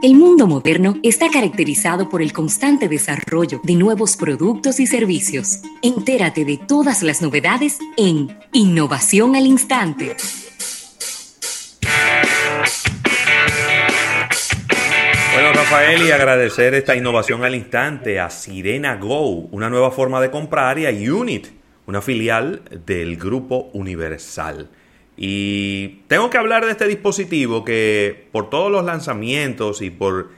El mundo moderno está caracterizado por el constante desarrollo de nuevos productos y servicios. Entérate de todas las novedades en Innovación al Instante. Bueno, Rafael, y agradecer esta innovación al instante a Sirena Go, una nueva forma de comprar, y a Unit, una filial del Grupo Universal. Y tengo que hablar de este dispositivo que por todos los lanzamientos y por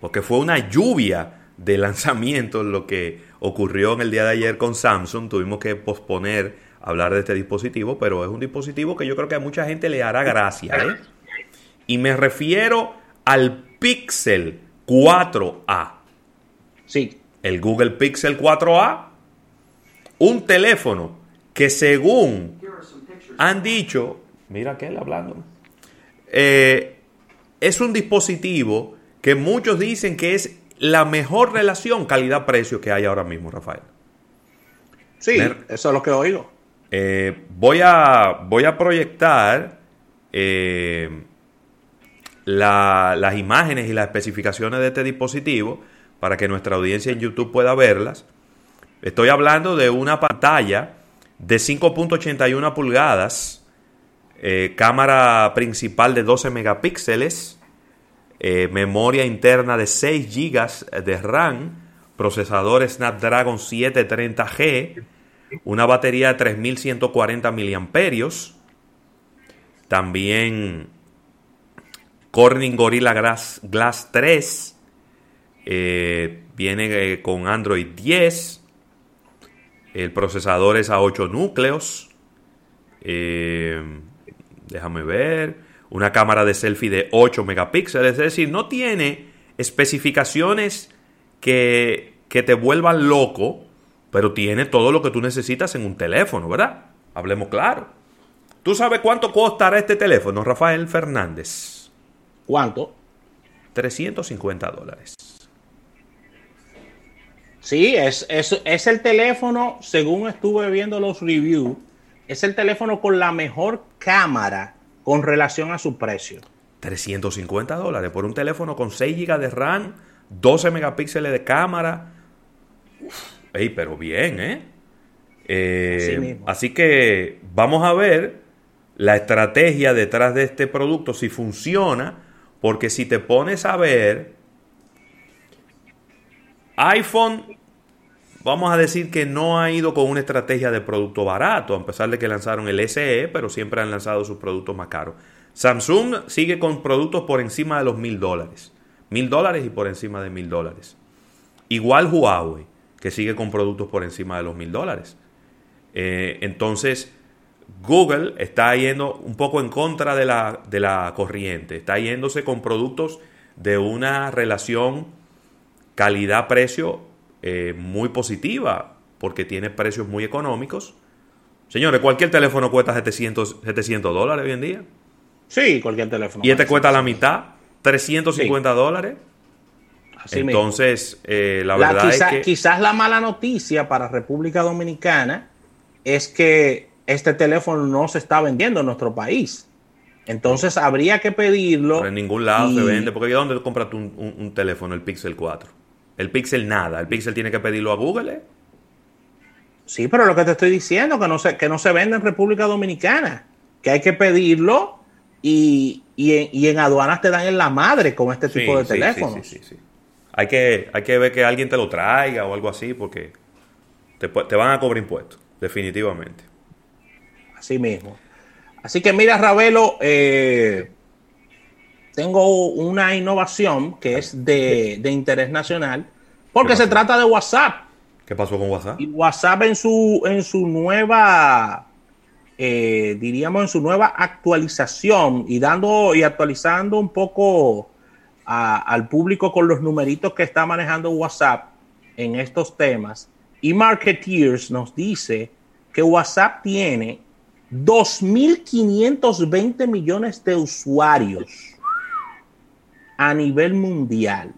porque fue una lluvia de lanzamientos lo que ocurrió en el día de ayer con Samsung, tuvimos que posponer hablar de este dispositivo, pero es un dispositivo que yo creo que a mucha gente le hará gracia, ¿eh? Y me refiero al Pixel 4A. Sí. El Google Pixel 4A, un teléfono que según han dicho, mira aquel hablando, eh, es un dispositivo que muchos dicen que es la mejor relación calidad-precio que hay ahora mismo, Rafael. Sí, eso es lo que oigo. Eh, voy, a, voy a proyectar eh, las imágenes y las especificaciones de este dispositivo para que nuestra audiencia en YouTube pueda verlas. Estoy hablando de una pantalla de 5.81 pulgadas, eh, cámara principal de 12 megapíxeles, eh, memoria interna de 6 GB de RAM, procesador Snapdragon 730G, una batería de 3140 mAh, también Corning Gorilla Glass, Glass 3, eh, viene con Android 10, el procesador es a 8 núcleos. Eh, déjame ver. Una cámara de selfie de 8 megapíxeles. Es decir, no tiene especificaciones que, que te vuelvan loco, pero tiene todo lo que tú necesitas en un teléfono, ¿verdad? Hablemos claro. ¿Tú sabes cuánto costará este teléfono, Rafael Fernández? ¿Cuánto? 350 dólares. Sí, es, es, el teléfono, según estuve viendo los reviews, es el teléfono con la mejor cámara con relación a su precio. 350 dólares por un teléfono con 6 GB de RAM, 12 megapíxeles de cámara. Ey, pero bien, ¿eh? eh así que vamos a ver la estrategia detrás de este producto, si funciona, porque si te pones a ver iPhone, vamos a decir que no ha ido con una estrategia de producto barato, a pesar de que lanzaron el SE, pero siempre han lanzado sus productos más caros. Samsung sigue con productos por encima de los mil dólares. Mil dólares y por encima de mil dólares. Igual Huawei, que sigue con productos por encima de los mil dólares. Eh, entonces, Google está yendo un poco en contra de la, de la corriente. Está yéndose con productos de una relación calidad-precio eh, muy positiva, porque tiene precios muy económicos. Señores, cualquier teléfono cuesta 700, 700 dólares hoy en día. Sí, cualquier teléfono. Y este cuesta la mitad, 350 dólares. Entonces, eh, la verdad es que... Quizás la mala noticia para República Dominicana es que este teléfono no se está vendiendo en nuestro país. Entonces habría que pedirlo. en ningún lado se vende. Porque ¿dónde compras un, un, teléfono, el Pixel 4? El Pixel nada. El Pixel tiene que pedirlo a Google. ¿eh? Sí, pero lo que te estoy diciendo, que no se, que no se vende en República Dominicana. Que hay que pedirlo y, en, aduanas te dan en la madre con este tipo de teléfonos. Sí, sí, sí, Hay que, hay que ver que alguien te lo traiga o algo así porque te, te van a cobrar impuestos, definitivamente. Así mismo. Así que mira, Ravelo, eh, tengo una innovación que es de, interés nacional, porque se trata de WhatsApp. ¿Qué pasó con WhatsApp? Y WhatsApp en su, en su nueva, eh, diríamos, en su nueva actualización y dando y actualizando un poco al público con los numeritos que está manejando WhatsApp en estos temas. Y Marketeers nos dice que WhatsApp tiene 2.520 millones de usuarios a nivel mundial.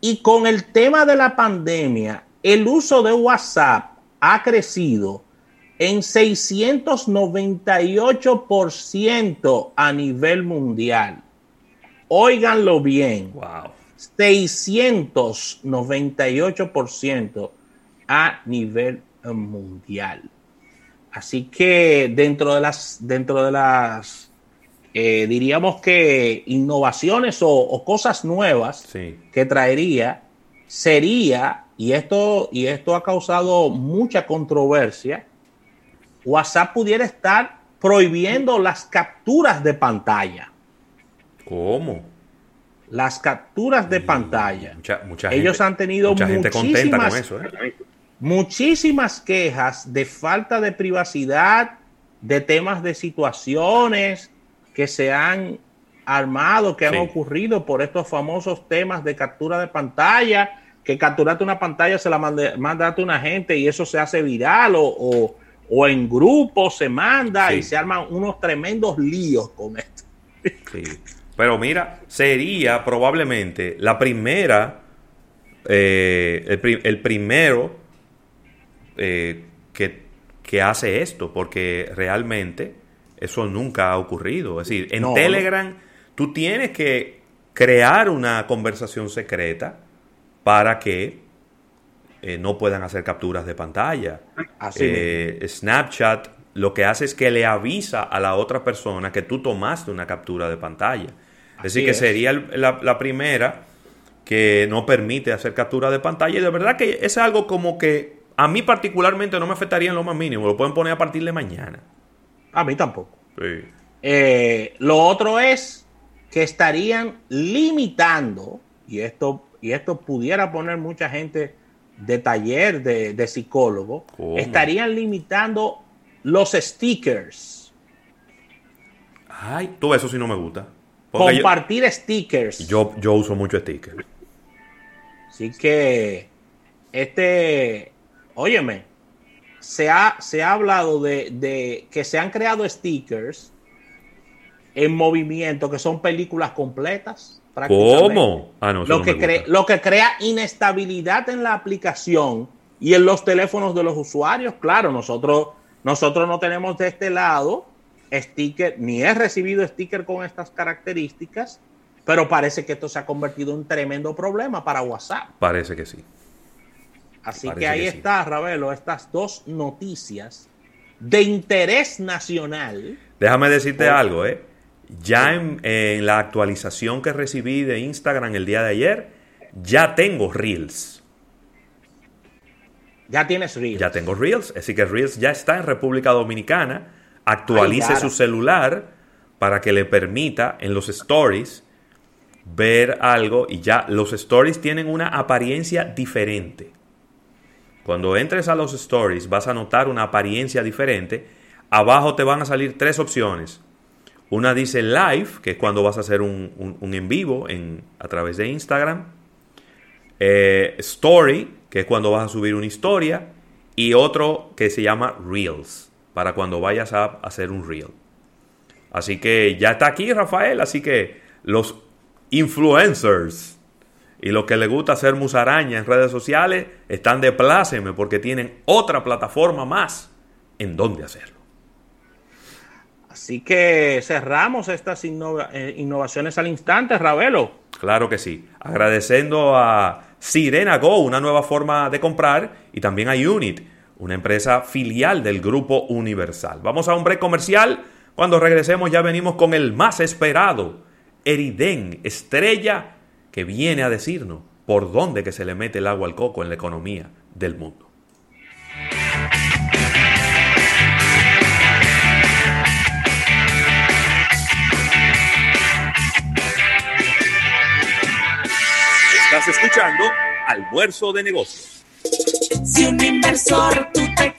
Y con el tema de la pandemia, el uso de WhatsApp ha crecido en 698% a nivel mundial. Óiganlo bien. Wow. 698% a nivel mundial. Así que dentro de las, dentro de las, eh, diríamos que innovaciones o, cosas nuevas que traería sería, y esto, y esto ha causado mucha controversia, WhatsApp pudiera estar prohibiendo las capturas de pantalla. ¿Cómo? Las capturas de pantalla. Mucha, Ellos han tenido mucha gente contenta con eso. ¿eh? muchísimas quejas de falta de privacidad, de temas de situaciones que se han armado, que han ocurrido por estos famosos temas de captura de pantalla, que capturaste una pantalla, se la mandaste a una gente y eso se hace viral o, en grupo se manda y se arman unos tremendos líos con esto. Sí. Pero mira, sería probablemente la primera, eh, el primero eh, que, hace esto, porque realmente eso nunca ha ocurrido. Es decir, en Telegram tú tienes que crear una conversación secreta para que eh, no puedan hacer capturas de pantalla. Eh, Snapchat lo que hace es que le avisa a la otra persona que tú tomaste una captura de pantalla. es decir, que sería la, la, primera que no permite hacer captura de pantalla. Y de verdad que es algo como que a mí particularmente no me afectaría en lo más mínimo. Lo pueden poner a partir de mañana. A mí tampoco. Eh, lo otro es que estarían limitando, y esto, y esto pudiera poner mucha gente de taller de, psicólogo, estarían limitando los stickers. Ay, todo eso sí no me gusta. Compartir stickers. Yo, yo uso mucho stickers. Así que este óyeme, se ha, se ha hablado de, que se han creado stickers en movimiento que son películas completas. ¿Cómo? Ah, lo, que lo que crea inestabilidad en la aplicación y en los teléfonos de los usuarios. Claro, nosotros, nosotros no tenemos de este lado sticker, ni he recibido sticker con estas características, pero parece que esto se ha convertido en un tremendo problema para WhatsApp. Parece que sí. Así que ahí está, Ravelo, estas dos noticias de interés nacional. Déjame decirte algo, ¿eh? Ya en, la actualización que recibí de Instagram el día de ayer, ya tengo Reels. Ya tienes Reels. Ya tengo Reels, así que Reels ya está en República Dominicana. Actualice su celular para que le permita en los stories ver algo y ya los stories tienen una apariencia diferente. Cuando entres a los stories vas a notar una apariencia diferente. Abajo te van a salir tres opciones. Una dice live, que es cuando vas a hacer un, en vivo a través de Instagram. Eh, story, que es cuando vas a subir una historia. Y otro que se llama Reels, para cuando vayas a hacer un Reel. Así que ya está aquí Rafael, así que los influencers y los que les gusta hacer musaraña en redes sociales están de pláceme porque tienen otra plataforma más en donde hacerlo. Así que cerramos estas eh, innovaciones al instante, Ravelo. Claro que sí. Agradeciendo a Sirena Go, una nueva forma de comprar, y también a Unit, una empresa filial del Grupo Universal. Vamos a un break comercial. Cuando regresemos ya venimos con el más esperado, Eriden, estrella que viene a decirnos por dónde que se le mete el agua al coco en la economía del mundo. Estás escuchando Almuerzo de Negocios. Si un inversor tú te